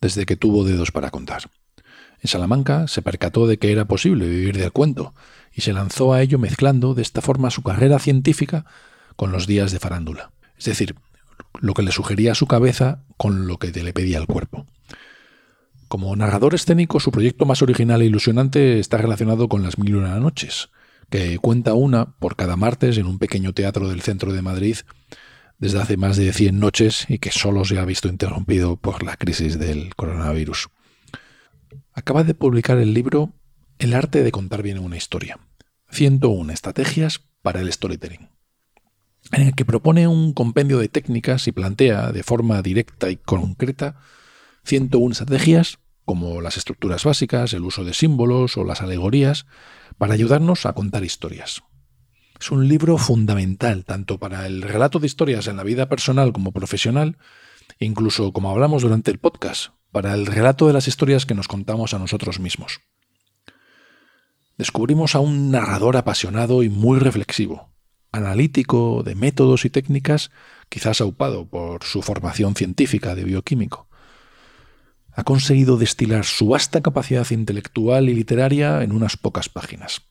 desde que tuvo dedos para contar. En Salamanca se percató de que era posible vivir del cuento y se lanzó a ello mezclando de esta forma su carrera científica con los días de farándula. Es decir, lo que le sugería su cabeza con lo que le pedía el cuerpo. Como narrador escénico, su proyecto más original e ilusionante está relacionado con Las Mil Una Noches, que cuenta una por cada martes en un pequeño teatro del centro de Madrid desde hace más de 100 noches y que solo se ha visto interrumpido por la crisis del coronavirus. Acaba de publicar el libro El arte de contar bien una historia. 101 estrategias para el storytelling, en el que propone un compendio de técnicas y plantea de forma directa y concreta 101 estrategias como las estructuras básicas, el uso de símbolos o las alegorías, para ayudarnos a contar historias. Es un libro fundamental tanto para el relato de historias en la vida personal como profesional, incluso como hablamos durante el podcast, para el relato de las historias que nos contamos a nosotros mismos. Descubrimos a un narrador apasionado y muy reflexivo, analítico de métodos y técnicas, quizás aupado por su formación científica de bioquímico. Ha conseguido destilar su vasta capacidad intelectual y literaria en unas pocas páginas.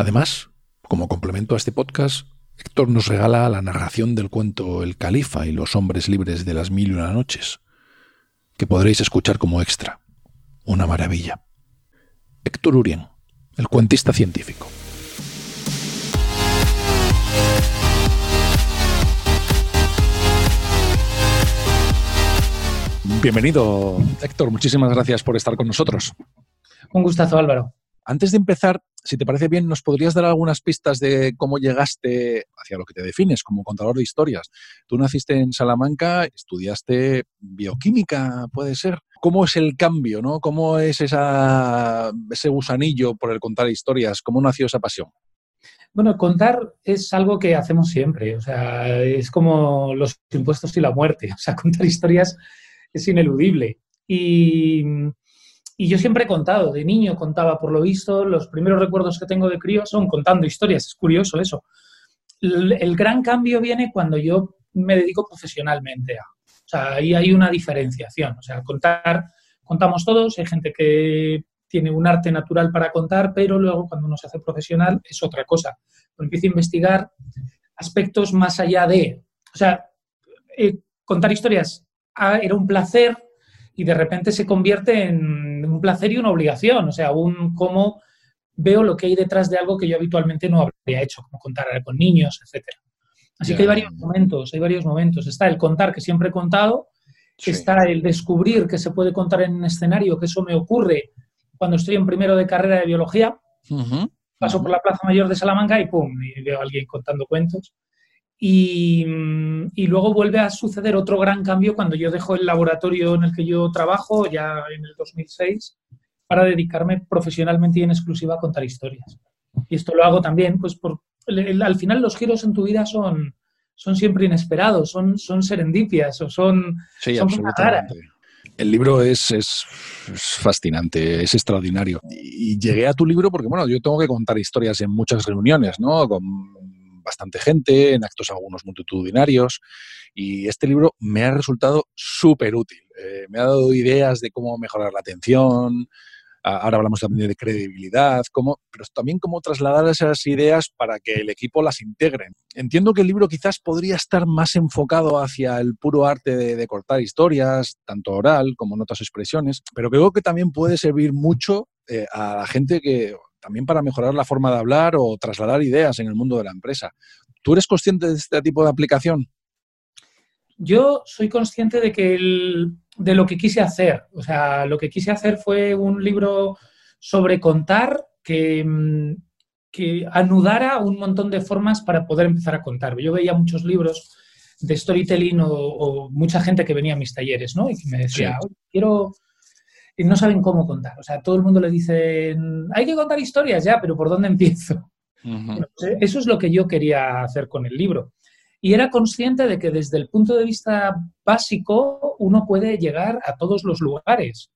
Además, como complemento a este podcast, Héctor nos regala la narración del cuento El Califa y los hombres libres de las mil y una noches, que podréis escuchar como extra. Una maravilla. Héctor Urien, el cuentista científico. Bienvenido, Héctor. Muchísimas gracias por estar con nosotros. Un gustazo, Álvaro. Antes de empezar, si te parece bien, ¿nos podrías dar algunas pistas de cómo llegaste hacia lo que te defines como contador de historias? Tú naciste en Salamanca, estudiaste bioquímica, puede ser. ¿Cómo es el cambio, no? ¿Cómo es esa, ese gusanillo por el contar historias? ¿Cómo nació esa pasión? Bueno, contar es algo que hacemos siempre, o sea, es como los impuestos y la muerte, o sea, contar historias es ineludible. Y y yo siempre he contado, de niño contaba, por lo visto, los primeros recuerdos que tengo de crío son contando historias, es curioso eso. El, gran cambio viene cuando yo me dedico profesionalmente a. O sea, ahí hay una diferenciación. O sea, contar, contamos todos, hay gente que tiene un arte natural para contar, pero luego cuando uno se hace profesional es otra cosa. Empiezo a investigar aspectos más allá de. O sea, eh, contar historias ah, era un placer y de repente se convierte en un placer y una obligación, o sea, un cómo veo lo que hay detrás de algo que yo habitualmente no habría hecho, como contar con niños, etcétera. Así que hay varios momentos, hay varios momentos. Está el contar que siempre he contado, está el descubrir que se puede contar en un escenario, que eso me ocurre cuando estoy en primero de carrera de biología. Paso por la Plaza Mayor de Salamanca y pum, y veo a alguien contando cuentos. Y, y, luego vuelve a suceder otro gran cambio cuando yo dejo el laboratorio en el que yo trabajo, ya en el 2006, para dedicarme profesionalmente y en exclusiva a contar historias. Y esto lo hago también, pues por, al final los giros en tu vida son, son siempre inesperados, son, son serendipias o son, sí, son El libro es, es, fascinante, es extraordinario. Y, y llegué a tu libro porque, bueno, yo tengo que contar historias en muchas reuniones, ¿no? Con bastante gente, en actos algunos multitudinarios, y este libro me ha resultado súper útil. Eh, me ha dado ideas de cómo mejorar la atención, ahora hablamos también de credibilidad, cómo, pero también cómo trasladar esas ideas para que el equipo las integre. Entiendo que el libro quizás podría estar más enfocado hacia el puro arte de, cortar historias, tanto oral como en otras expresiones, pero creo que también puede servir mucho eh, a la gente que, también para mejorar la forma de hablar o trasladar ideas en el mundo de la empresa. ¿Tú eres consciente de este tipo de aplicación? Yo soy consciente de que de lo que quise hacer. O sea, lo que quise hacer fue un libro sobre contar que, mm, que anudara un montón de formas para poder empezar a contar. Yo veía muchos libros de storytelling o, mucha gente que venía a mis talleres, ¿no? Y que me decía, quiero... Y no saben cómo contar. O sea, todo el mundo le dice, hay que contar historias ya, pero ¿por dónde empiezo? Pues, eso es lo que yo quería hacer con el libro. Y era consciente de que desde el punto de vista básico uno puede llegar a todos los lugares.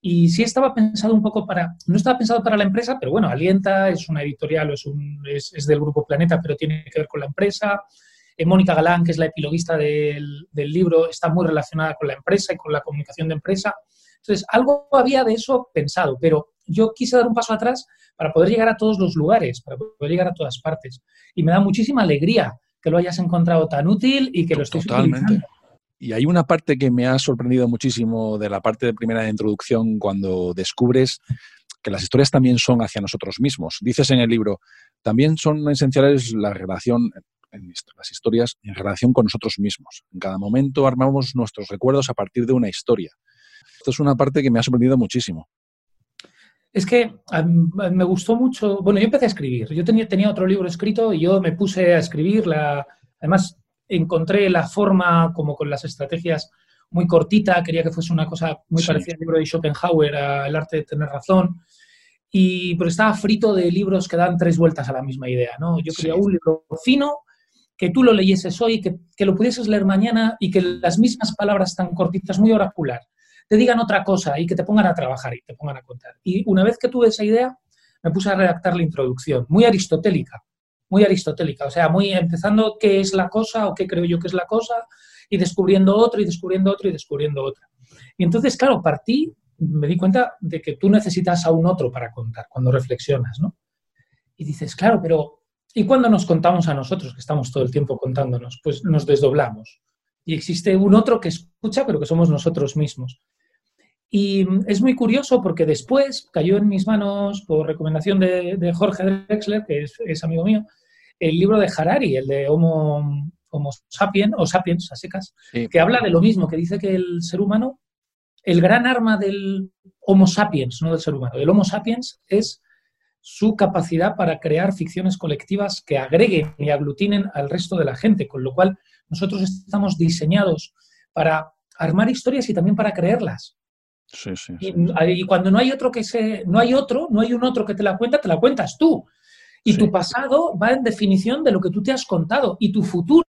Y sí estaba pensado un poco para, no estaba pensado para la empresa, pero bueno, Alienta es una editorial es, un, es, del Grupo Planeta, pero tiene que ver con la empresa. Eh, Mónica Galán, que es la epilogista del, del, libro, está muy relacionada con la empresa y con la comunicación de empresa. Entonces, algo había de eso pensado, pero yo quise dar un paso atrás para poder llegar a todos los lugares, para poder llegar a todas partes. Y me da muchísima alegría que lo hayas encontrado tan útil y que lo estés Totalmente. utilizando. Y hay una parte que me ha sorprendido muchísimo de la parte de primera de introducción cuando descubres que las historias también son hacia nosotros mismos. Dices en el libro, también son esenciales la relación, en las historias, en relación con nosotros mismos. En cada momento armamos nuestros recuerdos a partir de una historia. Esto es una parte que me ha sorprendido muchísimo. Es que me gustó mucho, bueno, yo empecé a escribir, yo tenía, tenía otro libro escrito y yo me puse a escribir, la, además encontré la forma como con las estrategias muy cortita, quería que fuese una cosa muy parecida al libro de Schopenhauer, El arte de tener razón, y, pero estaba frito de libros que dan tres vueltas a la misma idea, ¿no? Yo quería un libro fino, que tú lo leyeses hoy, que, que, lo pudieses leer mañana y que las mismas palabras tan cortitas, muy oracular, te digan otra cosa y que te pongan a trabajar y te pongan a contar. Y una vez que tuve esa idea, me puse a redactar la introducción, muy aristotélica, muy aristotélica, o sea, muy empezando qué es la cosa o qué creo yo que es la cosa y descubriendo otro y descubriendo otro y descubriendo otra. Y entonces, claro, partí, me di cuenta de que tú necesitas a un otro para contar cuando reflexionas, ¿no? Y dices, claro, pero ¿y cuando nos contamos a nosotros, que estamos todo el tiempo contándonos? Pues nos desdoblamos. Y existe un otro que escucha, pero que somos nosotros mismos. Y es muy curioso porque después cayó en mis manos, por recomendación de, Jorge Drexler, que es, amigo mío, el libro de Harari, el de Homo, Homo sapiens, o Sapiens a secas, que habla de lo mismo, que dice que el ser humano, el gran arma del Homo sapiens, no del ser humano, del Homo sapiens es su capacidad para crear ficciones colectivas que agreguen y aglutinen al resto de la gente, con lo cual nosotros estamos diseñados para armar historias y también para creerlas. Y, cuando no hay otro que se, no hay otro, no hay un otro que te la cuenta, te la cuentas tú. Y tu pasado va en definición de lo que tú te has contado y tu futuro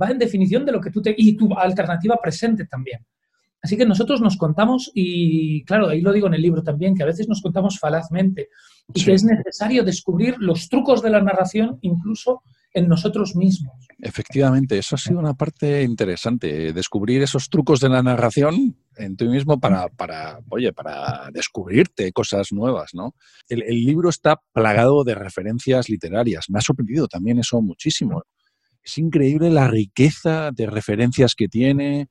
va en definición de lo que tú te y tu alternativa presente también. Así que nosotros nos contamos y claro, ahí lo digo en el libro también que a veces nos contamos falazmente y que es necesario descubrir los trucos de la narración incluso en nosotros mismos. Efectivamente, eso ha sido una parte interesante, descubrir esos trucos de la narración en ti mismo para, para oye, para descubrirte cosas nuevas, ¿no? El, libro está plagado de referencias literarias. Me ha sorprendido también eso muchísimo. Es increíble la riqueza de referencias que tiene,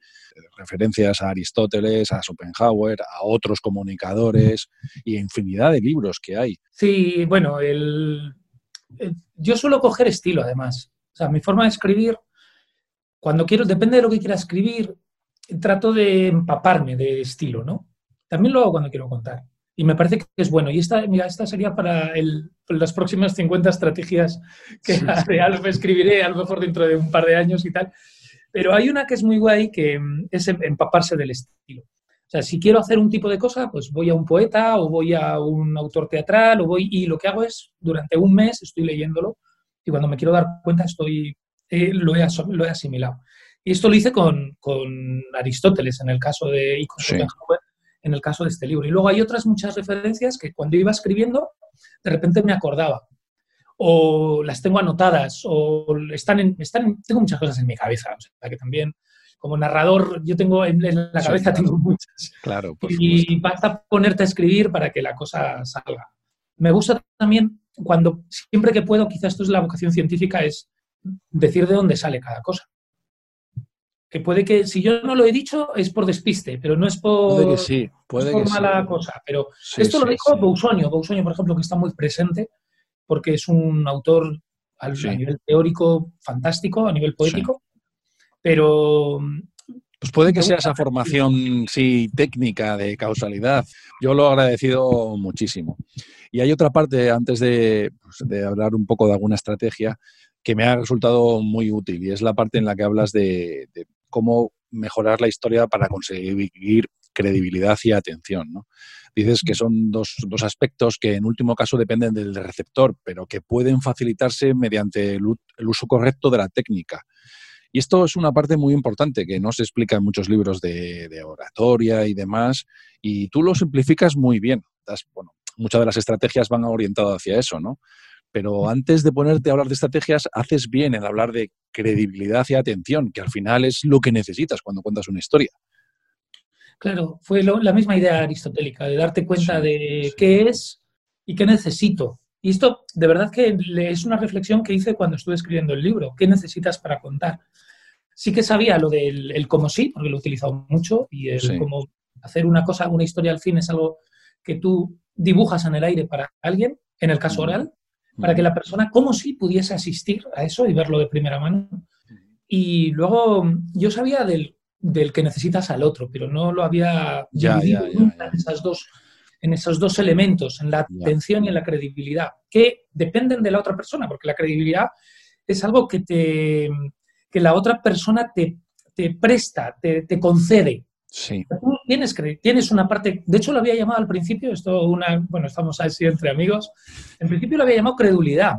referencias a Aristóteles, a Schopenhauer, a otros comunicadores y infinidad de libros que hay. Sí, bueno, el, eh, yo suelo coger estilo, además. O sea, mi forma de escribir, cuando quiero, depende de lo que quiera escribir, trato de empaparme de estilo, ¿no? También lo hago cuando quiero contar. Y me parece que es bueno. Y esta, mira, esta sería para las próximas 50 estrategias que sí, escribiré, a lo mejor dentro de un par de años y tal. Pero hay una que es muy guay, que mm, es em, empaparse del estilo. O sea, si quiero hacer un tipo de cosa, pues voy a un poeta o voy a un autor teatral o voy y lo que hago es durante un mes estoy leyéndolo y cuando me quiero dar cuenta estoy eh, lo, he, lo, he, asimilado. Y esto lo hice con, con Aristóteles en el caso de y en el caso de este libro. Y luego hay otras muchas referencias que cuando iba escribiendo de repente me acordaba o las tengo anotadas o están en, están tengo muchas cosas en mi cabeza, o sea que también como narrador, yo tengo en, la cabeza tengo muchas. Claro, Y basta ponerte a escribir para que la cosa salga. Me gusta también cuando, siempre que puedo, quizás esto es la vocación científica, es decir de dónde sale cada cosa. Que puede que, si yo no lo he dicho, es por despiste, pero no es por, puede que sí, puede por mala cosa. Pero esto lo dijo Bousonio, Bousonio, por ejemplo, que está muy presente, porque es un autor a nivel teórico fantástico, a nivel poético, pero... Pues puede que sea esa formación, sí, técnica de causalidad. Yo lo he agradecido muchísimo. Y hay otra parte, antes de, pues, de hablar un poco de alguna estrategia, que me ha resultado muy útil y es la parte en la que hablas de, cómo mejorar la historia para conseguir credibilidad y atención. ¿no? Dices que son dos, dos, aspectos que en último caso dependen del receptor, pero que pueden facilitarse mediante el, uso correcto de la técnica. Y esto es una parte muy importante que no se explica en muchos libros de, de oratoria y demás, y tú lo simplificas muy bien. bueno, muchas de las estrategias van orientadas hacia eso, ¿no? Pero antes de ponerte a hablar de estrategias, haces bien en hablar de credibilidad y atención, que al final es lo que necesitas cuando cuentas una historia. Claro, fue la misma idea aristotélica, de darte cuenta de qué es y qué necesito. Y esto, de verdad que es una reflexión que hice cuando estuve escribiendo el libro. ¿Qué necesitas para contar? Sí que sabía lo del el cómo sí, porque lo he utilizado mucho, y el cómo hacer una cosa, una historia al fin es algo que tú dibujas en el aire para alguien, en el caso oral, para que la persona como si pudiese asistir a eso y verlo de primera mano. Y luego yo sabía del, del que necesitas al otro, pero no lo había dividido en, esas dos, en esos dos elementos, en la atención y en la credibilidad, que dependen de la otra persona, porque la credibilidad es algo que, te, que la otra persona te, te presta, te, te concede. Sí. tienes, tienes una parte, de hecho lo había llamado al principio, esto una, bueno, estamos así entre amigos, en principio lo había llamado credulidad.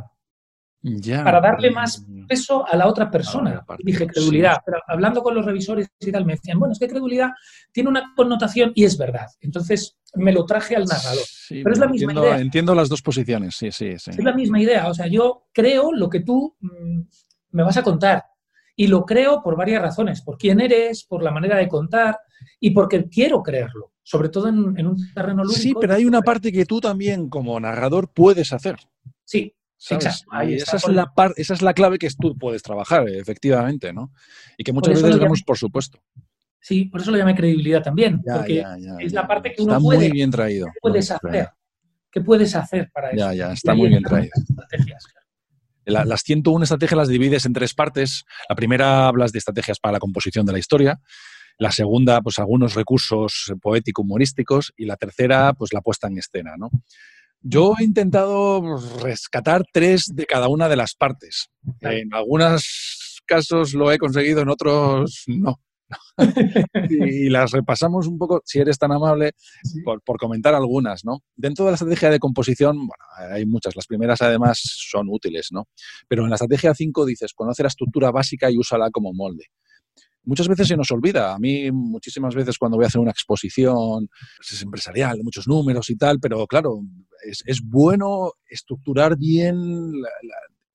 Ya. Para darle más peso a la otra persona. Dije credulidad, pero hablando con los revisores y tal, me decían, bueno, es que credulidad tiene una connotación y es verdad. Entonces me lo traje al narrador. pero es la misma entiendo, idea. Entiendo las dos posiciones, sí, sí, sí. Es la misma idea. O sea, yo creo lo que tú mm, me vas a contar. Y lo creo por varias razones, por quién eres, por la manera de contar y porque quiero creerlo, sobre todo en, un terreno lúdico. Sí, pero hay una parte que tú también como narrador puedes hacer. Sí, Exacto. esa, es la esa es la clave que tú puedes trabajar, efectivamente, ¿no? Y que muchas veces vemos, por supuesto. Sí, por eso lo llamé credibilidad también, porque es la parte que uno está puede, muy bien traído. ¿qué puedes hacer? ¿Qué puedes hacer para eso? Ya, ya, está muy bien traído. Las 101 estrategias las divides en tres partes. La primera hablas de estrategias para la composición de la historia. La segunda, pues algunos recursos poético-humorísticos. Y la tercera, pues la puesta en escena, ¿no? Yo he intentado rescatar tres de cada una de las partes. En algunos casos lo he conseguido, en otros no. y las repasamos un poco, si eres tan amable, por, comentar algunas, ¿no? Dentro de la estrategia de composición, bueno, hay muchas. Las primeras, además, son útiles, ¿no? Pero en la estrategia 5 dices, conoce la estructura básica y úsala como molde muchas veces se nos olvida. A mí muchísimas veces cuando voy a hacer una exposición pues es empresarial, muchos números y tal, pero claro, es, bueno estructurar bien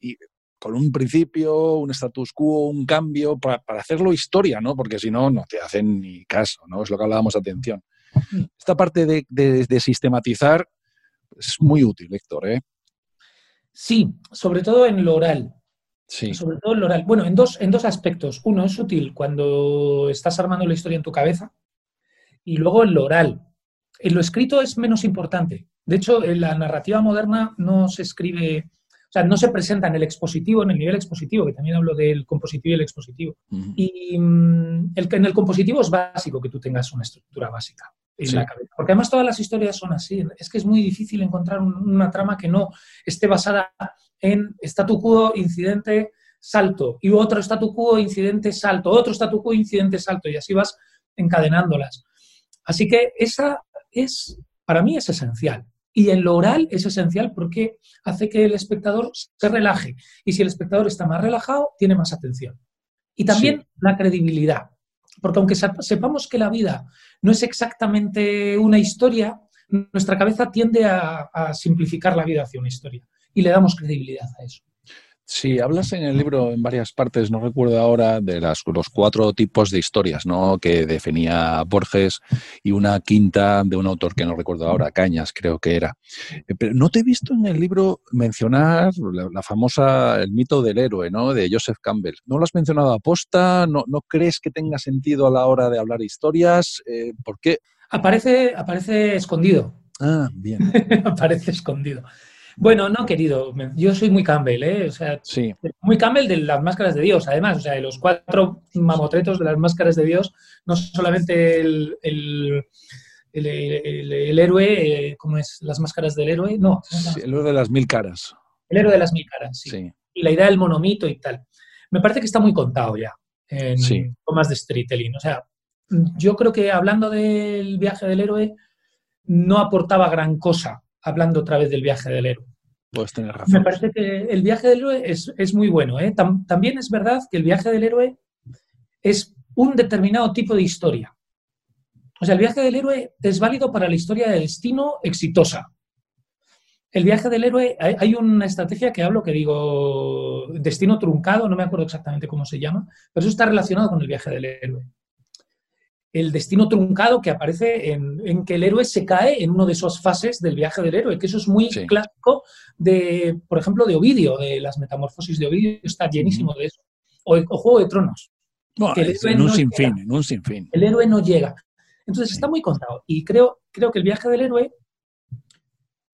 y con un principio, un status quo, un cambio, para, hacerlo historia, ¿no? Porque si no, no te hacen ni caso, ¿no? Es lo que hablábamos atención. Mm. Esta parte de, de sistematizar es muy útil, Héctor, ¿eh? Sí, sobre todo en lo oral. Sí. Sobre todo el oral. Bueno, en dos, en dos aspectos. Uno, es útil cuando estás armando la historia en tu cabeza y luego en lo oral. En lo escrito es menos importante. De hecho, en la narrativa moderna no se escribe, sea, no se presenta en el expositivo, en el nivel expositivo, que también hablo del compositivo y el expositivo. Y mm, el, en el compositivo es básico que tú tengas una estructura básica en la cabeza. Porque además todas las historias son así. Es que es muy difícil encontrar una trama que no esté basada en statu quo, incidente, salto, y otro statu quo, incidente, salto, otro statu quo, incidente, salto, y así vas encadenándolas. Así que esa es, para mí es esencial. Y en lo oral es esencial porque hace que el espectador se relaje. Y si el espectador está más relajado, tiene más atención. Y también la credibilidad. Porque aunque sepamos que la vida no es exactamente una historia, nuestra cabeza tiende a, a simplificar la vida hacia una historia y le damos credibilidad a eso. Sí, hablas en el libro en varias partes, no recuerdo ahora, de las, los cuatro tipos de historias ¿no? que definía Borges y una quinta de un autor que no recuerdo ahora, Cañas creo que era. Eh, pero no te he visto en el libro mencionar la, famosa, el mito del héroe, ¿no? de Joseph Campbell. ¿No lo has mencionado a posta? ¿No, no crees que tenga sentido a la hora de hablar historias? Eh, ¿Por qué? Aparece, aparece escondido. Ah, bien. aparece escondido. Bueno, no, querido, yo soy muy Campbell, ¿eh? O sea, sí. muy Campbell de las máscaras de Dios, además, o sea, de los cuatro mamotretos de las máscaras de Dios, no solamente el, el, el, héroe, eh, ¿cómo es? Las máscaras del héroe, no. el héroe de las mil caras. El héroe de las mil caras, sí. y la idea del monomito y tal. Me parece que está muy contado ya en Sí. formas de storytelling. O sea, yo creo que hablando del viaje del héroe, no aportaba gran cosa hablando otra vez del viaje del héroe. Puedes tener Me razón. parece que el viaje del héroe es, es muy bueno. ¿eh? Tam- también es verdad que el viaje del héroe es un determinado tipo de historia. O sea, el viaje del héroe es válido para la historia de destino exitosa. El viaje del héroe, hay, hay una estrategia que hablo que digo destino truncado, no me acuerdo exactamente cómo se llama, pero eso está relacionado con el viaje del héroe. El destino truncado que aparece en, en que el héroe se cae en una de esas fases del viaje del héroe, que eso es muy Sí. clásico de, por ejemplo, de Ovidio, de las metamorfosis de Ovidio, está llenísimo de eso. O, o Juego de Tronos. Bueno, que el es héroe en un no sinfín, en un sinfín. El héroe no llega. Entonces Sí. está muy contado. Y creo, creo que el viaje del héroe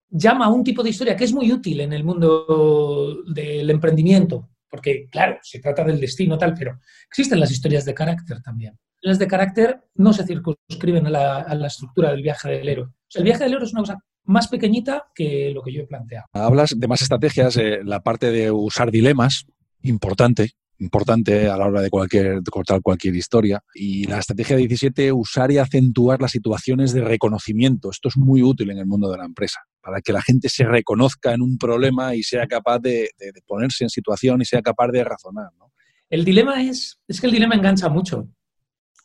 llama a un tipo de historia que es muy útil en el mundo del emprendimiento. Porque, claro, se trata del destino tal, pero existen las historias de carácter también. Las de carácter no se circunscriben a la, a la estructura del viaje del héroe. O sea, el viaje del héroe es una cosa más pequeñita que lo que yo he planteado. Hablas de más estrategias, eh, la parte de usar dilemas, importante, importante a la hora de, cualquier, de cortar cualquier historia. Y la estrategia 17, usar y acentuar las situaciones de reconocimiento. Esto es muy útil en el mundo de la empresa, para que la gente se reconozca en un problema y sea capaz de, de- de ponerse en situación y sea capaz de razonar. ¿no? El dilema es, es que el dilema engancha mucho.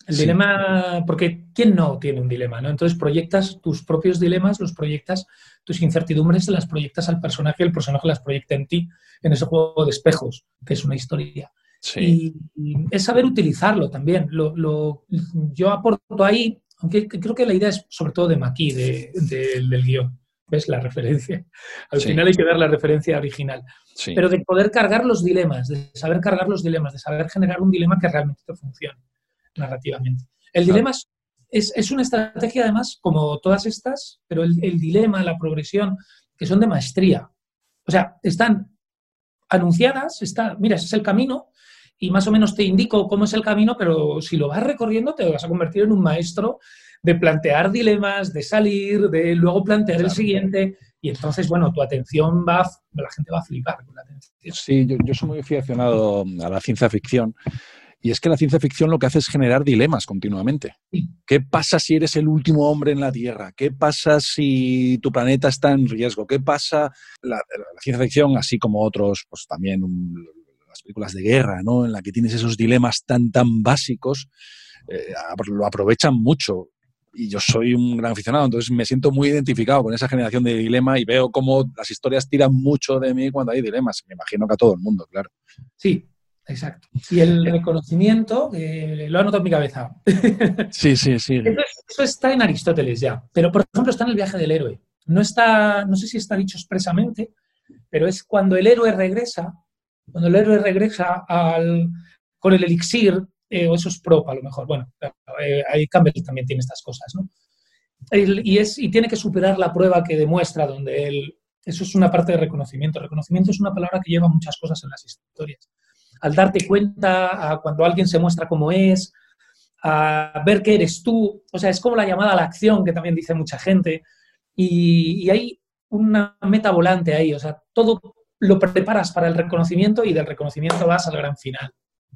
El Sí. dilema, porque ¿quién no tiene un dilema? ¿no? Entonces proyectas tus propios dilemas, los proyectas, tus incertidumbres, las proyectas al personaje, el personaje las proyecta en ti, en ese juego de espejos, que es una historia. Y, y es saber utilizarlo también. Lo, lo- yo aporto ahí, aunque creo que la idea es sobre todo de Maki, de- de- del guion. ¿Ves la referencia? Al Sí. final hay que dar la referencia original Sí. pero de poder cargar los dilemas, de saber cargar los dilemas, de saber generar un dilema que realmente te funcione narrativamente. El dilema es, es, es una estrategia, además, como todas estas, pero el, el dilema, la progresión, que son de maestría. O sea, están anunciadas, está, mira, ese es el camino, y más o menos te indico cómo es el camino, pero si lo vas recorriendo te vas a convertir en un maestro de plantear dilemas, de salir, de luego plantear el siguiente, y entonces, bueno, tu atención va, a- la gente va a flipar con la atención. Sí, yo, yo soy muy aficionado a la ciencia ficción. Y es que la ciencia ficción lo que hace es generar dilemas continuamente. ¿Qué pasa si eres el último hombre en la Tierra? ¿Qué pasa si tu planeta está en riesgo? ¿Qué pasa? La, la ciencia ficción, así como otros, pues también las películas de guerra, ¿no? En la que tienes esos dilemas tan, tan básicos, eh, lo aprovechan mucho. Y yo soy un gran aficionado, entonces me siento muy identificado con esa generación de dilema y veo cómo las historias tiran mucho de mí cuando hay dilemas. Me imagino que a todo el mundo, claro. Sí, exacto. Y el reconocimiento, eh, lo anoto en mi cabeza. Sí, sí, sí. Eso, es- eso está en Aristóteles ya, pero por ejemplo está en el viaje del héroe. No está, no sé si está dicho expresamente, pero es cuando el héroe regresa, cuando el héroe regresa al, con el elixir, eh, o eso es prop a lo mejor. Bueno, eh, ahí Campbell también tiene estas cosas, ¿no? Y, es, y tiene que superar la prueba que demuestra donde él... Eso es una parte de reconocimiento. Reconocimiento es una palabra que lleva muchas cosas en las historias. Al darte cuenta, a cuando alguien se muestra como es, a ver que eres tú. O sea, es como la llamada a la acción que también dice mucha gente. Y, y hay una meta volante ahí. O sea, todo lo preparas para el reconocimiento y del reconocimiento vas al gran final.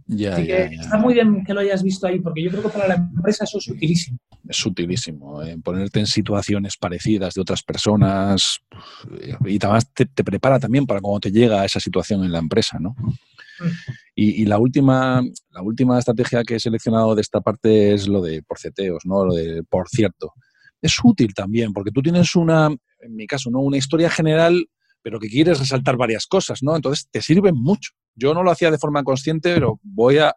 Ya, Así ya, que ya. está muy bien que lo hayas visto ahí, porque yo creo que para la empresa eso es utilísimo. es utilísimo. eh, ponerte en situaciones parecidas de otras personas y además te, te prepara también para cuando te llega a esa situación en la empresa, ¿no? Y, y la última la última estrategia que he seleccionado de esta parte es lo de porceteos, ¿no? Lo de por cierto. Es útil también porque tú tienes una, en mi caso, ¿no? Una historia general pero que quieres resaltar varias cosas, ¿no? Entonces te sirven mucho. Yo no lo hacía de forma consciente, pero voy a,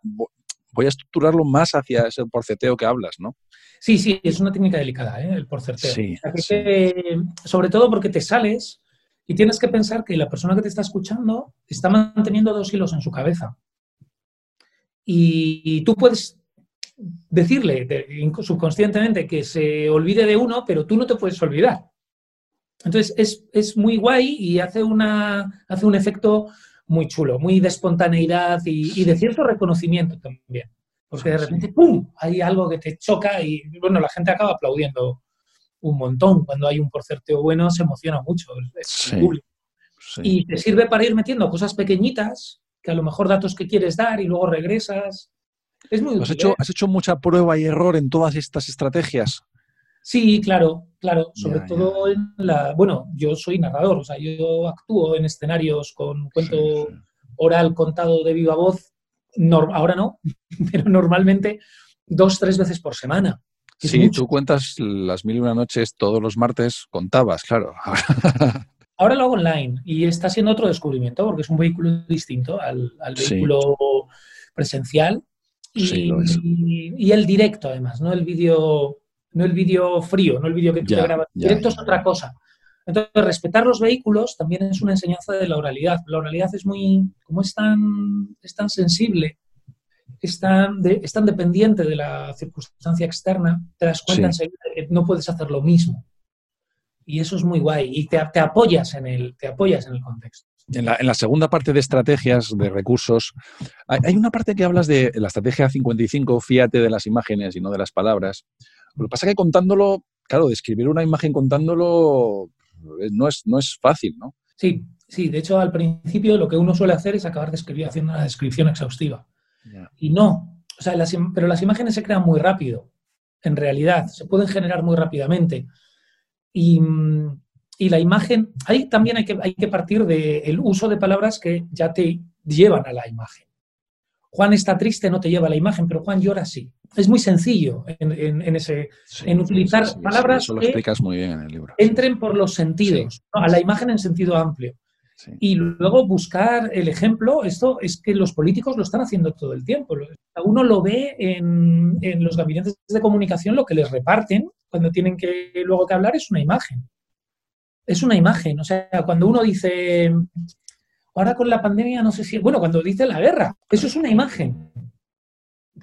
voy a estructurarlo más hacia ese porceteo que hablas, ¿no? Sí, sí, es una técnica delicada, ¿eh? el porcerteo. Sí, O sea, que sí. te- sobre todo porque te sales y tienes que pensar que la persona que te está escuchando está manteniendo dos hilos en su cabeza. Y, y tú puedes decirle de- subconscientemente que se olvide de uno, pero tú no te puedes olvidar. Entonces es, es muy guay y hace, una, hace un efecto muy chulo, muy de espontaneidad y, y de cierto reconocimiento también. Porque de repente, ¡pum!, hay algo que te choca y, bueno, la gente acaba aplaudiendo un montón. Cuando hay un porcerteo bueno, se emociona mucho el, el Sí. público. Y te sirve para ir metiendo cosas pequeñitas, que a lo mejor datos que quieres dar y luego regresas. Es muy ¿Has hecho, ¿eh? ¿Has hecho mucha prueba y error en todas estas estrategias? Sí, claro, claro. Sobre todo en la. Bueno, yo soy narrador, o sea, yo actúo en escenarios con cuento oral contado de viva voz. ahora no, pero normalmente dos, tres veces por semana. Sí, tú cuentas las mil y una noches todos los martes, contabas, claro. Ahora lo hago online y está siendo otro descubrimiento porque es un vehículo distinto al, vehículo presencial y, y, el directo además, no el vídeo no el vídeo frío, no el vídeo que tú te grabas. directo es otra cosa. Entonces, respetar los vehículos también es una enseñanza de la oralidad. La oralidad es muy, como es tan, es tan sensible, es tan, es tan dependiente de la circunstancia externa, te das cuenta enseguida que no puedes hacer lo mismo. Y eso es muy guay. Y te, te apoyas, en el, te apoyas en el contexto. En la, en la, segunda parte de estrategias, de recursos, hay, hay, una parte que hablas de la estrategia 55, fíjate de las imágenes y no de las palabras. Lo que pasa es que contándolo, claro, describir una imagen contándolo eh, no es, no es fácil, ¿no? Sí, sí. De hecho, al principio lo que uno suele hacer es acabar de escribir haciendo una descripción exhaustiva. Y no. O sea, las, pero las imágenes se crean muy rápido, en realidad. Se pueden generar muy rápidamente. Y, y la imagen, ahí también hay que, hay que partir del uso de palabras que ya te llevan a la imagen. Juan está triste, no te lleva la imagen, pero Juan llora sí. Es muy sencillo en, ese, en utilizar palabras eso lo explicas muy bien en el libro. entren por los sentidos, a la imagen en sentido amplio. Y luego buscar el ejemplo, esto es que los políticos lo están haciendo todo el tiempo. Uno lo ve en, en los gabinetes de comunicación, lo que les reparten cuando tienen que luego que hablar es una imagen. Es una imagen. O sea, cuando uno dice, Ahora con la pandemia no sé si, bueno, cuando dice la guerra, eso es una imagen.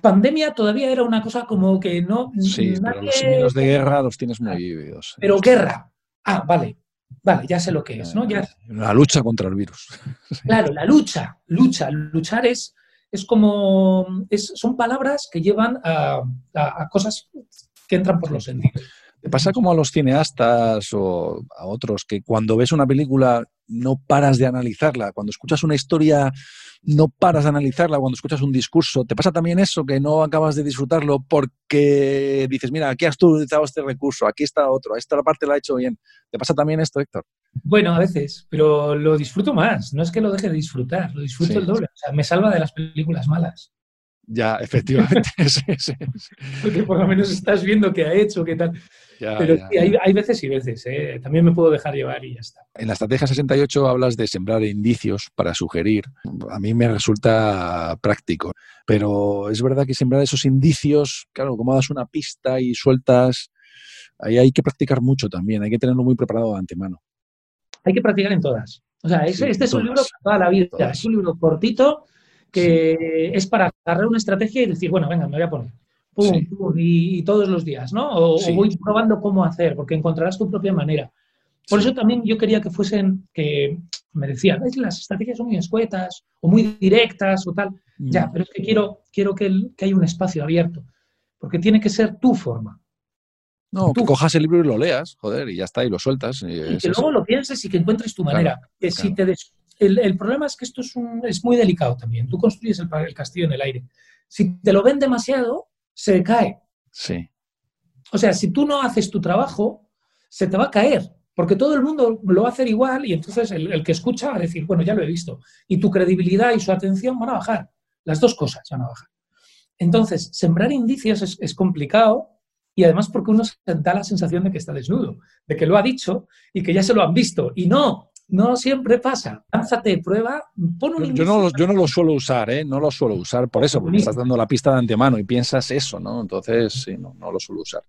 Pandemia todavía era una cosa como que no... Sí, pero los signos de guerra los tienes muy vividos. Pero guerra. Ah, vale. Vale, ya sé lo que es, ¿no? Ya... La lucha contra el virus. Claro, la lucha, lucha. Luchar es, es como... Es, son palabras que llevan a, a cosas que entran por los sentidos. ¿Te pasa como a los cineastas o a otros que cuando ves una película no paras de analizarla. Cuando escuchas una historia, no paras de analizarla. Cuando escuchas un discurso, ¿te pasa también eso, que no acabas de disfrutarlo porque dices, mira, aquí has utilizado este recurso, aquí está otro, esta parte la ha hecho bien? ¿Te pasa también esto, Héctor? Bueno, a veces, pero lo disfruto más. No es que lo deje de disfrutar, lo disfruto el doble. O sea, me salva de las películas malas. Ya, efectivamente. Porque por lo menos estás viendo qué ha hecho, qué tal. Pero sí, hay, veces y veces. ¿eh? También me puedo dejar llevar y ya está. En la estrategia 68 hablas de sembrar indicios para sugerir. A mí me resulta práctico. Pero es verdad que sembrar esos indicios, claro, como das una pista y sueltas, ahí hay que practicar mucho también. Hay que tenerlo muy preparado de antemano. Hay que practicar en todas. O sea, este es un libro para toda la vida. Es un libro cortito que es para agarrar una estrategia y decir, bueno, venga, me voy a poner. Pum, pum, y, todos los días, ¿no? O, voy probando cómo hacer, porque encontrarás tu propia manera. Por eso también yo quería que fuesen, que me decían, las estrategias son muy escuetas o muy directas o tal. Mm. Ya, pero es que quiero, quiero que, que haya un espacio abierto, porque tiene que ser tu forma. No, que cojas el libro y lo leas, joder, y ya está, y lo sueltas. Y, que luego lo pienses y que encuentres tu manera. que si te el, problema es que esto es, un, es muy delicado también. Tú construyes el, el, castillo en el aire. Si te lo ven demasiado, se cae. Sí. O sea, si tú no haces tu trabajo, se te va a caer. Porque todo el mundo lo va a hacer igual y entonces el, que escucha va a decir, bueno, ya lo he visto. Y tu credibilidad y su atención van a bajar. Las dos cosas van a bajar. Entonces, sembrar indicios es, es complicado y además porque uno se da la sensación de que está desnudo, de que lo ha dicho y que ya se lo han visto. Y no, no siempre pasa. Lánzate, prueba, pon un yo, no, yo no lo suelo usar, ¿eh? No lo suelo usar por eso, porque estás dando la pista de antemano y piensas eso, ¿no? Entonces, sí, no, no lo suelo usar.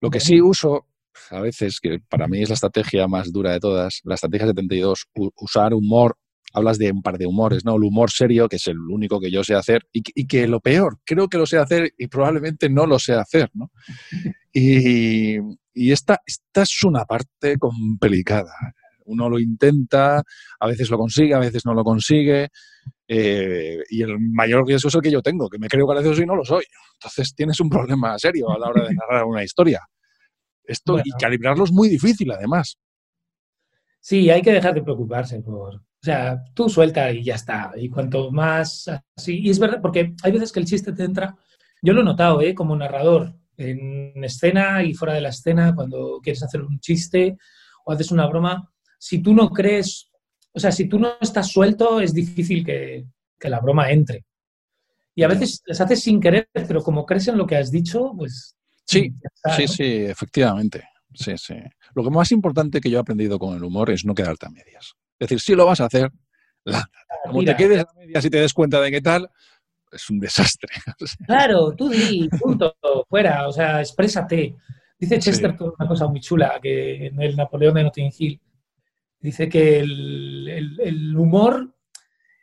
Lo que sí uso a veces, que para mí es la estrategia más dura de todas, la estrategia 72, usar humor, hablas de un par de humores, ¿no? El humor serio, que es el único que yo sé hacer, y, y que lo peor, creo que lo sé hacer y probablemente no lo sé hacer, ¿no? Y, y esta, esta es una parte complicada. Uno lo intenta, a veces lo consigue, a veces no lo consigue. Eh, y el mayor riesgo es el que yo tengo, que me creo gracioso y no lo soy. Entonces tienes un problema serio a la hora de narrar una historia. Esto y calibrarlo es muy difícil, además. Sí, hay que dejar de preocuparse por... O sea, tú suelta y ya está. Y cuanto más así... Y es verdad, porque hay veces que el chiste te entra... Yo lo he notado, ¿eh? Como narrador, en escena y fuera de la escena, cuando quieres hacer un chiste o haces una broma, si tú no crees... O sea, si tú no estás suelto, es difícil que, que la broma entre. Y a veces las haces sin querer, pero como crees en lo que has dicho, pues... Sí, sí, sí, efectivamente. Sí, sí. Lo que más importante que yo he aprendido con el humor es no quedarte a medias. Es decir, si lo vas a hacer, como te quedes a medias y te des cuenta de qué tal, es un desastre. Claro, tú di, punto, fuera, o sea, exprésate. Dice Chesterton una cosa muy chula, que en el Napoleón de Notting Hill, dice que el, humor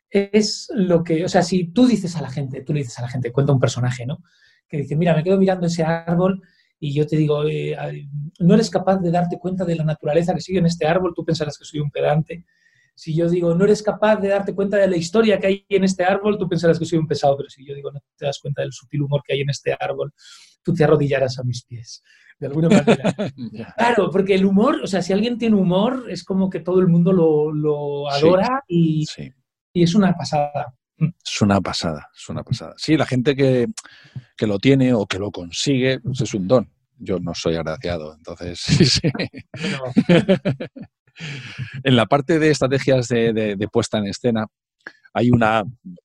es lo que, o sea, si tú dices a la gente, tú le dices a la gente, cuenta un personaje, ¿no? Que dice, mira, me quedo mirando ese árbol y yo te digo, eh, no eres capaz de darte cuenta de la naturaleza que sigue en este árbol, tú pensarás que soy un pedante. Si yo digo, no eres capaz de darte cuenta de la historia que hay en este árbol, tú pensarás que soy un pesado, pero si yo digo, no te das cuenta del sutil humor que hay en este árbol, tú te arrodillarás a mis pies, de alguna manera. claro, porque el humor, o sea, si alguien tiene humor, es como que todo el mundo lo, adora y, y es una pasada. Es una pasada, es una pasada. Sí, la gente que, lo tiene o que lo consigue, pues es un don. Yo no soy agraciado, entonces sí, sí. en la parte de estrategias de, puesta en escena, hay una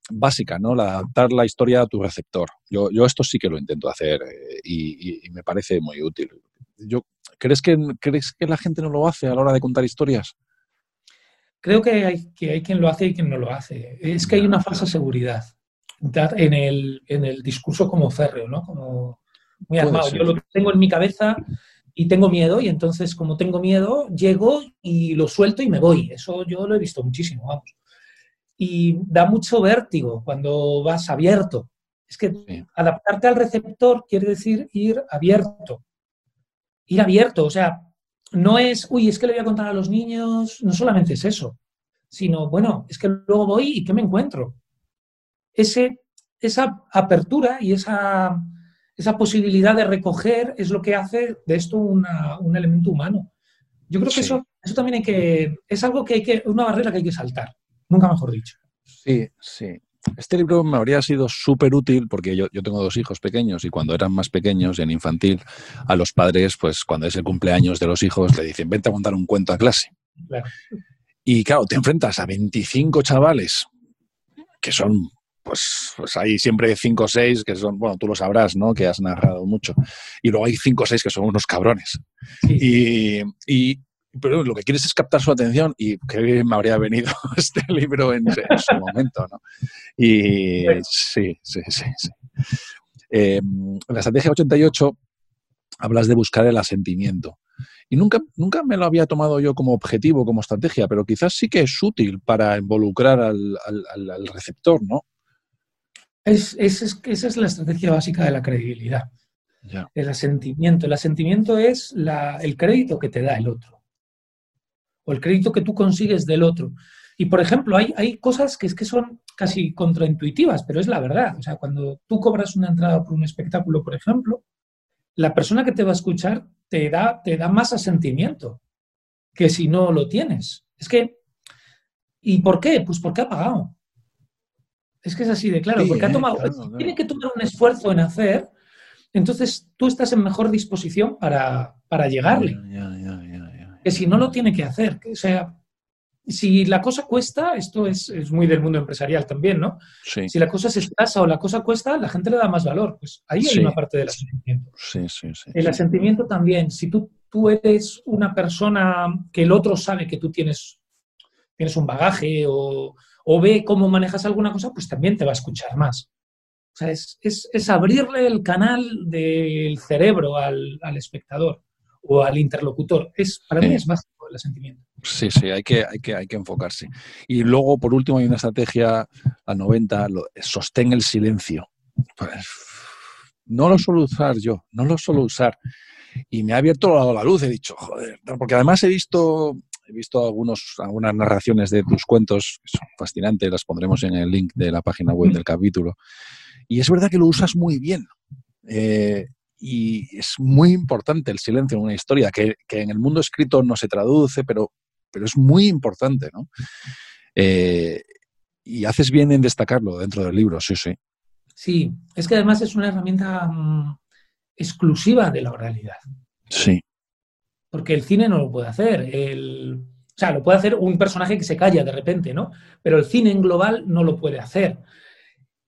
básica, ¿no? La adaptar la historia a tu receptor. Yo, yo esto sí que lo intento hacer eh, y, y, me parece muy útil. Yo, ¿crees, que, ¿Crees que la gente no lo hace a la hora de contar historias? Creo que hay, que hay quien lo hace y quien no lo hace. Es que hay una falsa seguridad en el, en el discurso como férreo, ¿no? Como muy armado. Yo lo tengo en mi cabeza y tengo miedo y entonces como tengo miedo, llego y lo suelto y me voy. Eso yo lo he visto muchísimo, vamos. Y da mucho vértigo cuando vas abierto. Es que adaptarte al receptor quiere decir ir abierto. Ir abierto, o sea, no es, uy, es que le voy a contar a los niños, no solamente es eso, sino, bueno, es que luego voy y ¿qué me encuentro? Ese, esa apertura y esa, esa posibilidad de recoger es lo que hace de esto un elemento humano. Yo creo que eso, eso también hay que, es algo que hay que, una barrera que hay que saltar, nunca mejor dicho. Sí, sí. Este libro me habría sido súper útil porque yo, tengo dos hijos pequeños y cuando eran más pequeños en infantil, a los padres, pues cuando es el cumpleaños de los hijos, le dicen, vente a contar un cuento a clase. Y claro, te enfrentas a 25 chavales que son, pues, pues hay siempre 5 o 6 que son, bueno, tú lo sabrás, ¿no? Que has narrado mucho. Y luego hay 5 o 6 que son unos cabrones. Y, y, pero lo que quieres es captar su atención y que me habría venido este libro en, su momento, ¿no? Y sí, sí, sí. sí. Em, en la estrategia 88 hablas de buscar el asentimiento. Y nunca, nunca me lo había tomado yo como objetivo, como estrategia, pero quizás sí que es útil para involucrar al, receptor, ¿no? Es, esa es la estrategia básica de la credibilidad. El asentimiento. El asentimiento es el crédito que te da el otro o el crédito que tú consigues del otro. Y, por ejemplo, hay, hay cosas que es que son casi contraintuitivas, pero es la verdad. O sea, cuando tú cobras una entrada por un espectáculo, por ejemplo, la persona que te va a escuchar te da, te da más asentimiento que si no lo tienes. Es que, ¿y por qué? Pues porque ha pagado. Es que es así de claro, porque ha tomado, tiene que tomar un esfuerzo en hacer, entonces tú estás en mejor disposición para, para llegarle que si no lo tiene que hacer. Que, o sea, si la cosa cuesta, esto es, muy del mundo empresarial también, ¿no? Si la cosa se escasa o la cosa cuesta, la gente le da más valor. Pues ahí hay una parte del asentimiento. Sí, sí, sí. El asentimiento también. Si tú, tú eres una persona que el otro sabe que tú tienes, tienes un bagaje o, o ve cómo manejas alguna cosa, pues también te va a escuchar más. O sea, es, es, es abrirle el canal del cerebro al, al espectador o al interlocutor. Es, para mí es básico el sentimiento. Sí, sí, hay que, hay, que, hay que enfocarse. Y luego, por último, hay una estrategia, a 90, sostén el silencio. Pues, no lo suelo usar yo, no lo suelo usar. Y me ha abierto la, luz, he dicho, joder, porque además he visto, he visto algunos, algunas narraciones de tus cuentos, que son fascinantes, las pondremos en el link de la página web del capítulo. Y es verdad que lo usas muy bien. Eh, y es muy importante el silencio en una historia, que, en el mundo escrito no se traduce, pero pero es muy importante, ¿no? Eh, y haces bien en destacarlo dentro del libro, sí, sí. Sí, es que además es una herramienta mm, exclusiva de la oralidad. Sí. Porque el cine no lo puede hacer. El, o sea, lo puede hacer un personaje que se calla de repente, ¿no? Pero el cine en global no lo puede hacer.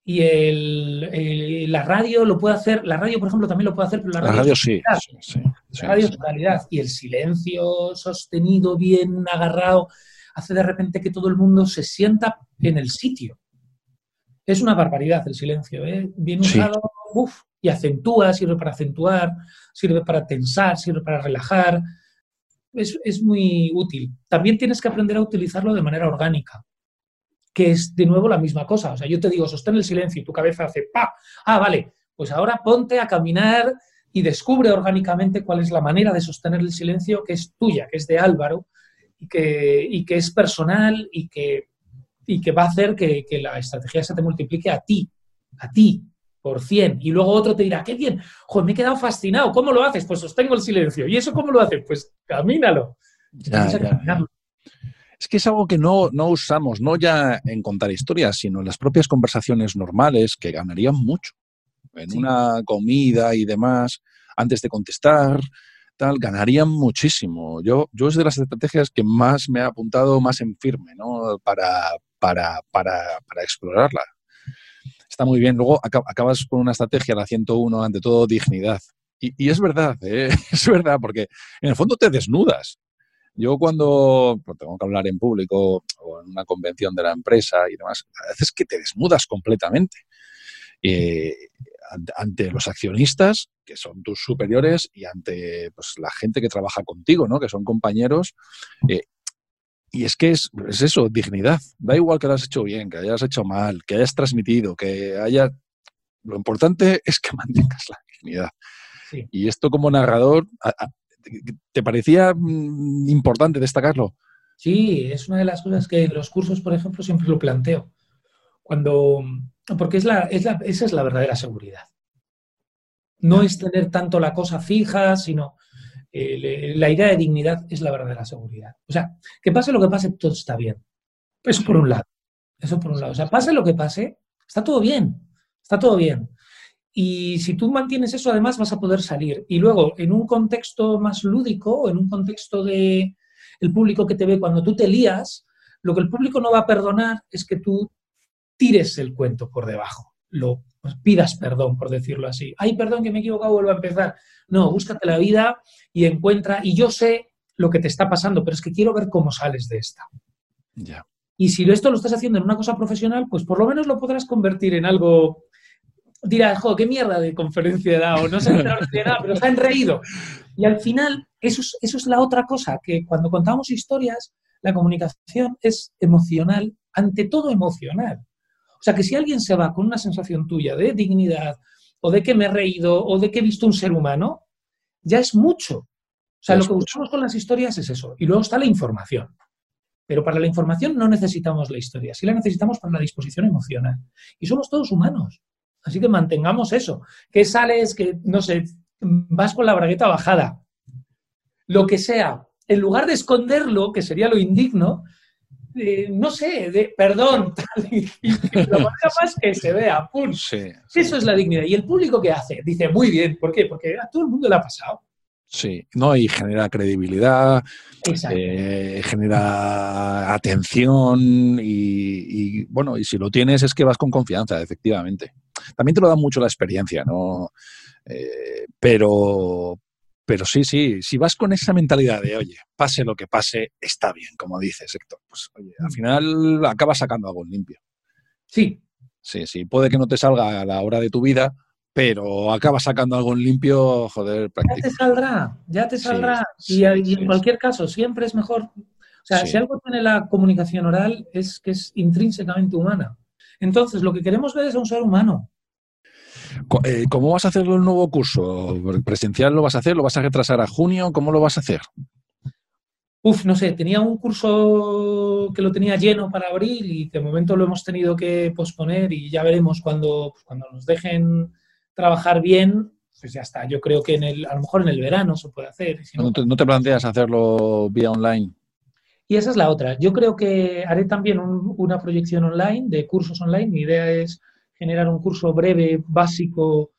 Y el, la radio lo puede hacer, la radio, por ejemplo, también lo puede hacer, pero la radio, La radio sí, sí, sí, la radio es oralidad. Y el silencio sostenido, bien agarrado, hace de repente que todo el mundo se sienta en el sitio. Es una barbaridad el silencio, ¿eh? Bien usado, uf, y acentúa, sirve para acentuar, sirve para tensar, sirve para relajar. Es, es muy útil. También tienes que aprender a utilizarlo de manera orgánica, que es de nuevo la misma cosa. O sea, yo te digo, sostén el silencio y tu cabeza hace ¡pa! Ah, vale, pues ahora ponte a caminar y descubre orgánicamente cuál es la manera de sostener el silencio que es tuya, que es de Álvaro y que, y que es personal y que, y que va a hacer que, que la estrategia se te multiplique a ti, a ti, por 100. Y luego otro te dirá, qué bien, joder, me he quedado fascinado, ¿cómo lo haces? Pues sostengo el silencio. ¿Y eso cómo lo haces? Pues camínalo. Ya, ya, caminarlo. Es que es algo que no, no usamos, no ya en contar historias, sino en las propias conversaciones normales que ganarían mucho. En Sí. una comida y demás, antes de contestar, tal, ganarían muchísimo. Yo, yo es de las estrategias que más me ha apuntado más en firme, ¿no? Para, para, para, para explorarla. Está muy bien. Luego aca- acabas con una estrategia, la 101, ante todo dignidad. Y, y es verdad, ¿eh? es verdad, porque en el fondo te desnudas. Yo cuando pues, tengo que hablar en público o en una convención de la empresa y demás, a veces que te desnudas completamente eh, ante, los accionistas, que son tus superiores, y ante pues, la gente que trabaja contigo, ¿no? que son compañeros. eh, y es que es, es eso, dignidad. Da igual que lo has hecho bien, que hayas hecho mal, que hayas transmitido, que haya... Lo importante es que mantengas la dignidad. Sí. Y esto como narrador, a- a- ¿te parecía mm, importante destacarlo? Sí, es una de las cosas que en los cursos, por ejemplo, siempre lo planteo. Cuando, porque es la, es la- esa es la verdadera seguridad. No es tener tanto la cosa fija, sino eh, la idea de dignidad es la verdadera seguridad. O sea, que pase lo que pase, todo está bien. Eso por un lado. Eso por un lado. O sea, pase lo que pase, está todo bien. Está todo bien. Y si tú mantienes eso, además vas a poder salir. Y luego, en un contexto más lúdico, en un contexto de el público que te ve cuando tú te lías, lo que el público no va a perdonar es que tú tires el cuento por debajo. Lo pues, pidas perdón, por decirlo así. Ay, perdón, que me he equivocado, vuelvo a empezar. No, búscate la vida y encuentra. Y yo sé lo que te está pasando, pero es que quiero ver cómo sales de esta. Ya. Y si esto lo estás haciendo en una cosa profesional, pues por lo menos lo podrás convertir en algo. Dirás, jo, qué mierda de conferencia he dado, no se han enterado de nada, pero se han reído. Y al final, eso es, eso es la otra cosa, que cuando contamos historias, la comunicación es emocional, ante todo emocional. O sea, que si alguien se va con una sensación tuya de dignidad, o de que me he reído, o de que he visto un ser humano, ya es mucho. O sea, lo que buscamos con las historias es eso. Y luego está la información. Pero para la información no necesitamos la historia, sí la necesitamos para la disposición emocional. Y somos todos humanos. Así que mantengamos eso. Que sales, que, no sé, vas con la bragueta bajada. Lo que sea. En lugar de esconderlo, que sería lo indigno, eh, no sé, de, perdón, tal, y, y lo más que se vea. pum. Sí, Eso es la dignidad. ¿Y el público qué hace? Dice, muy bien. ¿Por qué? Porque a todo el mundo le ha pasado. sí. No, y genera credibilidad, eh, genera atención y, y, bueno, y si lo tienes es que vas con confianza, efectivamente. También te lo da mucho la experiencia, ¿no? Eh, pero, pero sí, sí, si vas con esa mentalidad de, oye, pase lo que pase, está bien, como dices, Héctor, pues oye, al final acabas sacando algo limpio. Sí, Sí, sí, puede que no te salga a la hora de tu vida, pero acabas sacando algo limpio, joder, ya te saldrá, ya te saldrá. sí, y, y sí, en cualquier caso, siempre es mejor. O sea, si algo tiene la comunicación oral es que es intrínsecamente humana. Entonces, lo que queremos ver es a un ser humano. Eh, ¿Cómo vas a hacerlo el nuevo curso? ¿Presencial lo vas a hacer? ¿Lo vas a retrasar a junio? ¿Cómo lo vas a hacer? Uf, no sé, tenía un curso que lo tenía lleno para abril y de momento lo hemos tenido que posponer y ya veremos cuando, pues, cuando nos dejen trabajar bien, pues ya está. Yo creo que en el, a lo mejor en el verano se puede hacer. y si no, ¿No te, no te planteas hacerlo vía online? Y esa es la otra. Yo creo que haré también una proyección online de cursos online. Mi idea es generar un curso breve, básico,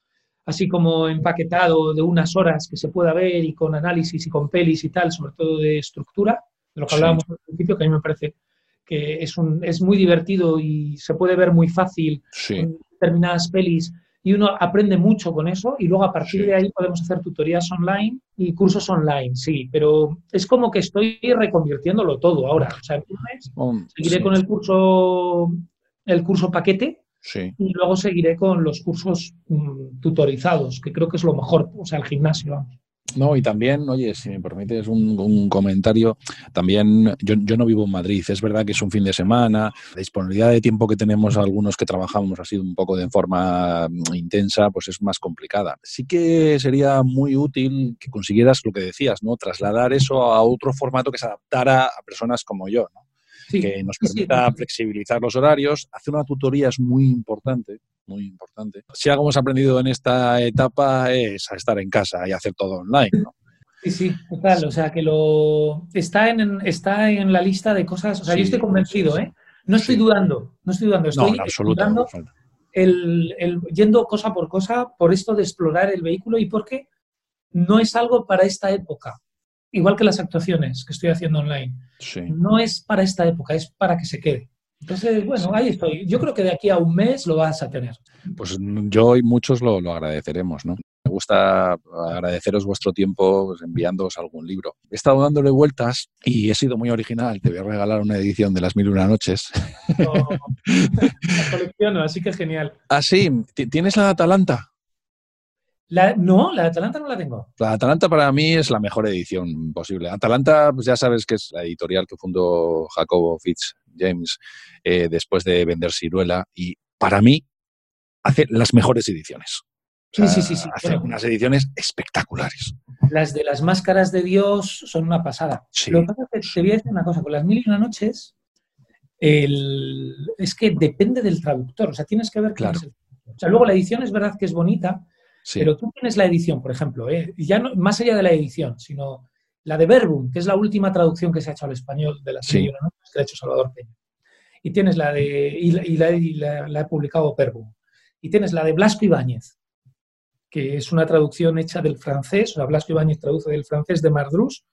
así como empaquetado de unas horas que se pueda ver y con análisis y con pelis y tal, sobre todo de estructura, de lo que hablábamos al principio, que a mí me parece que es, un, es muy divertido y se puede ver muy fácil en determinadas pelis y uno aprende mucho con eso y luego a partir de ahí podemos hacer tutorías online y cursos online, sí, pero es como que estoy reconvirtiéndolo todo ahora. O sea, seguiré con el curso, el curso paquete y luego seguiré con los cursos mm, tutorizados, que creo que es lo mejor, o sea, el gimnasio. No, y también, oye, si me permites un, comentario, también yo, no vivo en Madrid, es verdad que es un fin de semana, la disponibilidad de tiempo que tenemos algunos que trabajamos ha sido un poco de forma mm, intensa, pues es más complicada. Sí que sería muy útil que consiguieras lo que decías, ¿no? Trasladar eso a otro formato que se adaptara a personas como yo, ¿no? Que nos permita flexibilizar los horarios. Hacer una tutoría es muy importante, muy importante. Si algo hemos aprendido en esta etapa es a estar en casa y hacer todo online, ¿no? Sí, sí, total. O sea, que lo está en, está en la lista de cosas. O sea, yo estoy convencido, ¿eh? No estoy dudando, no estoy dudando. Estoy no, el, el, yendo cosa por cosa por esto de explorar el vehículo y porque no es algo para esta época igual que las actuaciones que estoy haciendo online. No es para esta época, es para que se quede. Entonces, bueno, ahí estoy. Yo creo que de aquí a un mes lo vas a tener. Pues yo y muchos lo, agradeceremos, ¿no? Me gusta agradeceros vuestro tiempo pues, enviándoos algún libro. He estado dándole vueltas y he sido muy original. Te voy a regalar una edición de Las Mil y Una Noches. la colecciono, así que genial. Ah, sí. ¿Tienes la de Atalanta? No, la de Atalanta no la tengo. La de Atalanta para mí es la mejor edición posible. Atalanta, pues ya sabes que es la editorial que fundó Jacobo Fitz James eh, después de vender Ciruela y para mí hace las mejores ediciones. sí, sí, sí, sí. Hace unas ediciones espectaculares. Las de las máscaras de Dios son una pasada. Lo que pasa es que te voy a decir una cosa, con las mil y una noches es que depende del traductor, o sea, tienes que ver claro. O sea, luego la edición es verdad que es bonita, pero tú tienes la edición, por ejemplo, ¿eh? ya no, más allá de la edición, sino la de Verbum, que es la última traducción que se ha hecho al español de la serie que ha hecho Salvador Peña. Y tienes la de, y la, la, publicado Verbum. Y tienes la de Blasco Ibáñez, que es una traducción hecha del francés, o sea, Blasco Ibáñez traduce del francés de Mardrus,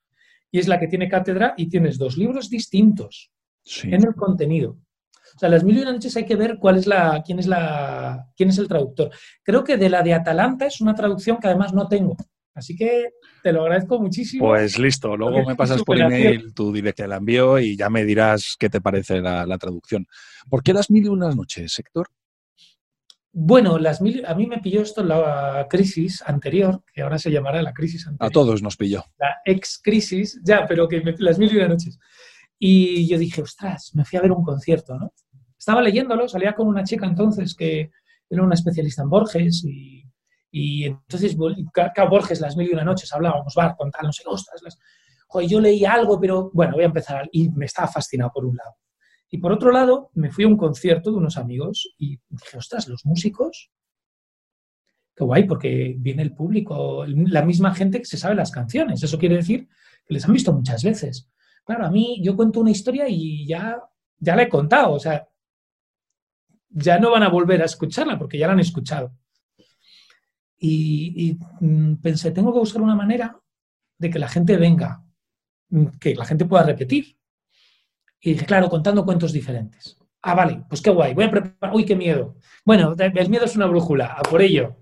y es la que tiene cátedra, y tienes dos libros distintos en el contenido. O sea, las mil y una noches hay que ver cuál es la, quién es la, quién es el traductor. Creo que de la de Atalanta es una traducción que además no tengo. Así que te lo agradezco muchísimo. Pues listo, luego me pasas por email tu dirección, la envío y ya me dirás qué te parece la, traducción. ¿Por qué las mil y una noches, Héctor? Bueno, las mil, a mí me pilló esto en la crisis anterior, que ahora se llamará la crisis anterior. A todos nos pilló. La ex crisis, ya, pero que las mil y una noches. Y yo dije, ostras, me fui a ver un concierto, ¿no? Estaba leyéndolo, salía con una chica entonces que era una especialista en Borges y, y entonces, claro, Borges, las mil y una noches hablábamos, va, con tal, no sé, ostras, las... Joder, yo leí algo, pero bueno, voy a empezar. Y me estaba fascinado por un lado. Y por otro lado, me fui a un concierto de unos amigos y dije, ostras, los músicos, qué guay, porque viene el público, la misma gente que se sabe las canciones. Eso quiere decir que les han visto muchas veces. Claro, a mí yo cuento una historia y ya, ya la he contado, o sea, ya no van a volver a escucharla porque ya la han escuchado. Y, mm, pensé, tengo que buscar una manera de que la gente venga, mm, que la gente pueda repetir. Y dije, claro, contando cuentos diferentes. Ah, vale, pues qué guay, voy a preparar, uy, qué miedo. Bueno, el miedo es una brújula, a por ello.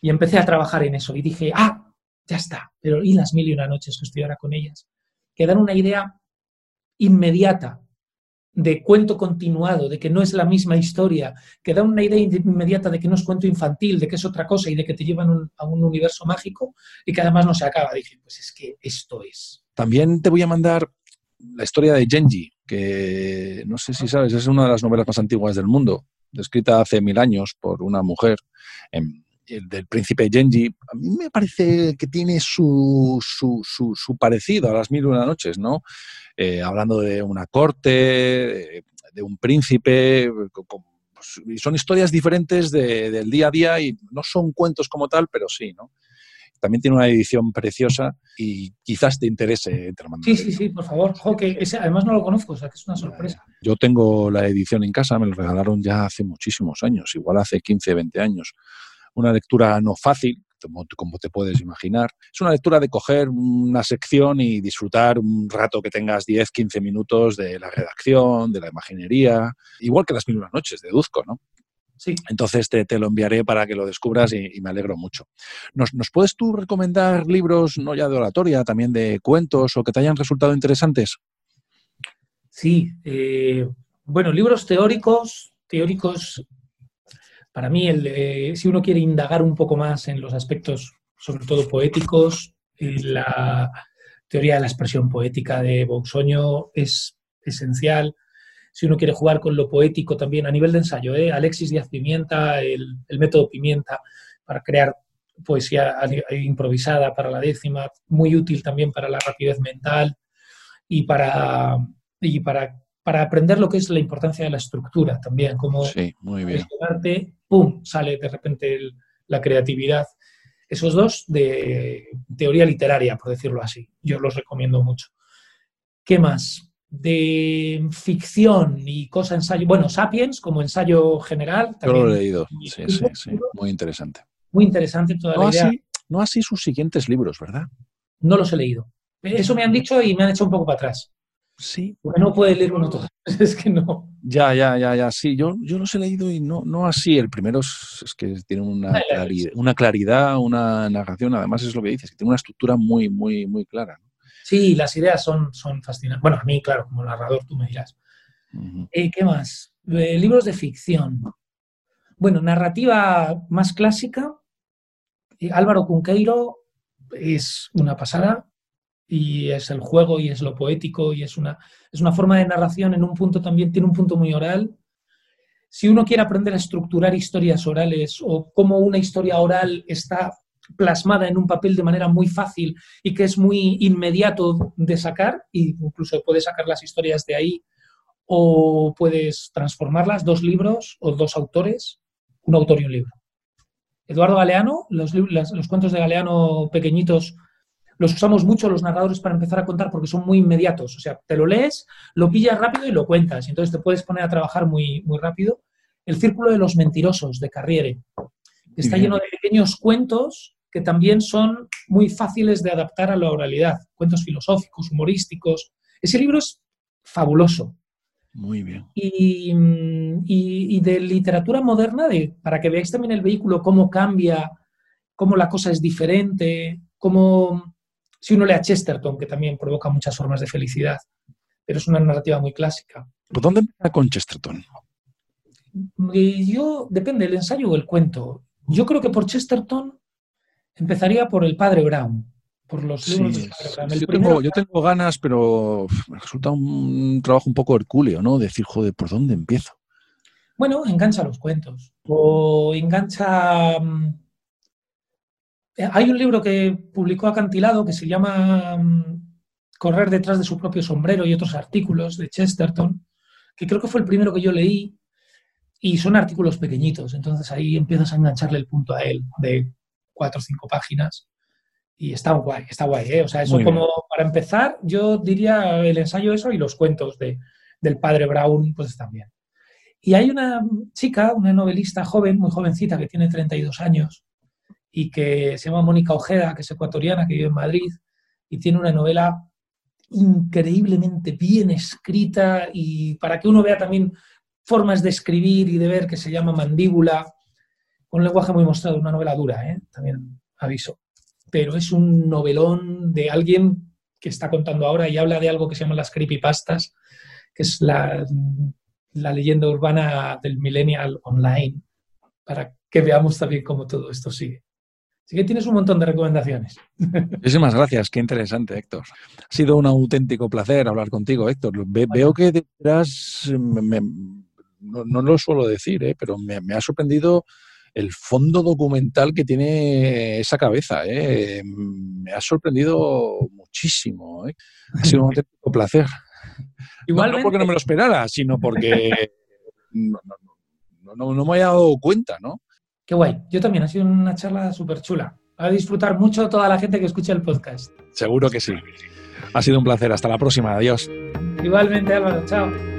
Y empecé a trabajar en eso y dije, ah, ya está, pero ¿y las mil y una noches que estoy ahora con ellas? Que dan una idea inmediata de cuento continuado, de que no es la misma historia, que da una idea inmediata de que no es cuento infantil, de que es otra cosa y de que te llevan a un universo mágico y que además no se acaba. Dije, pues es que esto es. También te voy a mandar la historia de Genji, que no sé si sabes, es una de las novelas más antiguas del mundo, descrita hace mil años por una mujer. En, el del príncipe Genji, a mí me parece que tiene su, su, su, parecido a las mil y una noches, ¿no? Eh, hablando de una corte, de, un príncipe, pues, y son historias diferentes del día a día y no son cuentos como tal, pero sí, ¿no? También tiene una edición preciosa y quizás te interese. Te sí, sí, sí, por favor. ese, además no lo conozco, o sea que es una sorpresa. Yo tengo la edición en casa, me lo regalaron ya hace muchísimos años, igual hace 15, 20 años. Una lectura no fácil, como te puedes imaginar. Es una lectura de coger una sección y disfrutar un rato que tengas 10, 15 minutos de la redacción, de la imaginería, igual que las mismas noches, deduzco, ¿no? Sí. Entonces te, lo enviaré para que lo descubras y, me alegro mucho. ¿Nos, puedes tú recomendar libros, no ya de oratoria, también de cuentos o que te hayan resultado interesantes? Sí, eh, bueno, libros teóricos, teóricos para mí, el, si uno quiere indagar un poco más en los aspectos, sobre todo poéticos, la teoría de la expresión poética de Bouxoño es esencial. Si uno quiere jugar con lo poético también a nivel de ensayo, ¿eh? Alexis Díaz Pimienta, el, método Pimienta para crear poesía improvisada para la décima, muy útil también para la rapidez mental y para, y para para aprender lo que es la importancia de la estructura también, como sí, muy bien. arte, ¡pum!, sale de repente la creatividad. Esos dos de teoría literaria, por decirlo así. Yo los recomiendo mucho. ¿Qué más? De ficción y cosa ensayo. Bueno, Sapiens como ensayo general. Yo lo he leído, sí, sí, sí. Muy interesante. Muy interesante toda no la idea. Así, no así sus siguientes libros, ¿verdad? No los he leído. Eso me han dicho y me han hecho un poco para atrás. Sí. Porque no puede leer uno todo. es que no. Ya, ya, ya, ya. Sí, yo, yo los he leído y no, no así. El primero es, que tiene una claridad, una claridad, una narración. Además, es lo que dices, que tiene una estructura muy, muy, muy clara. Sí, las ideas son, son fascinantes. Bueno, a mí, claro, como narrador, tú me dirás. Eh, ¿Qué más? Eh, libros de ficción. Bueno, narrativa más clásica. Eh, Álvaro Cunqueiro es una pasada y es el juego y es lo poético y es una, es una forma de narración en un punto también, tiene un punto muy oral. Si uno quiere aprender a estructurar historias orales o cómo una historia oral está plasmada en un papel de manera muy fácil y que es muy inmediato de sacar, y incluso puedes sacar las historias de ahí o puedes transformarlas, dos libros o dos autores, un autor y un libro. Eduardo Galeano, los, los cuentos de Galeano pequeñitos los usamos mucho los narradores para empezar a contar porque son muy inmediatos. O sea, te lo lees, lo pillas rápido y lo cuentas. Y entonces te puedes poner a trabajar muy, muy rápido. El Círculo de los Mentirosos de Carriere, está lleno de pequeños cuentos que también son muy fáciles de adaptar a la oralidad. Cuentos filosóficos, humorísticos. Ese libro es fabuloso. Muy bien. Y, y, de literatura moderna, de, para que veáis también el vehículo, cómo cambia, cómo la cosa es diferente, cómo si uno lee a Chesterton, que también provoca muchas formas de felicidad, pero es una narrativa muy clásica. ¿Por dónde empieza con Chesterton? Yo, depende, el ensayo o el cuento. Yo creo que por Chesterton empezaría por el padre Brown, por los libros de Brown. yo, tengo, yo, tengo, ganas, pero me resulta un trabajo un poco hercúleo, ¿no? Decir, joder, ¿por dónde empiezo? Bueno, engancha los cuentos. O engancha mm, eh, hay un libro que publicó Acantilado que se llama mm, Correr detrás de su propio sombrero y otros artículos de Chesterton, que creo que fue el primero que yo leí, y son artículos pequeñitos, entonces ahí empiezas a engancharle el punto a él de cuatro o cinco páginas. Y está guay, está guay, ¿eh? O sea, eso como para empezar, yo diría el ensayo eso y los cuentos de, del padre Brown, pues están bien. Y hay una chica, una novelista joven, muy jovencita, que tiene 32 años, y que se llama Mónica Ojeda, que es ecuatoriana, que vive en Madrid, y tiene una novela increíblemente bien escrita y para que uno vea también formas de escribir y de ver que se llama Mandíbula, con lenguaje muy mostrado, una novela dura, ¿eh? también aviso, pero es un novelón de alguien que está contando ahora y habla de algo que se llama las creepypastas, que es la leyenda urbana del millennial online, para que veamos también cómo todo esto sigue. Así que tienes un montón de recomendaciones. Muchísimas gracias, qué interesante, Héctor. Ha sido un auténtico placer hablar contigo, Héctor. veo que detrás, no, lo suelo decir, ¿eh? pero me, ha sorprendido el fondo documental que tiene esa cabeza. ¿eh? Me ha sorprendido muchísimo. ¿eh? Ha sido un auténtico placer. Igualmente. No, porque no me lo esperara, sino porque no, no, me había dado cuenta, ¿no? Qué guay. Yo también, ha sido una charla súper chula. Va a disfrutar mucho toda la gente que escucha el podcast. Seguro que sí. Ha sido un placer. Hasta la próxima. Adiós. Igualmente, Álvaro. Chao.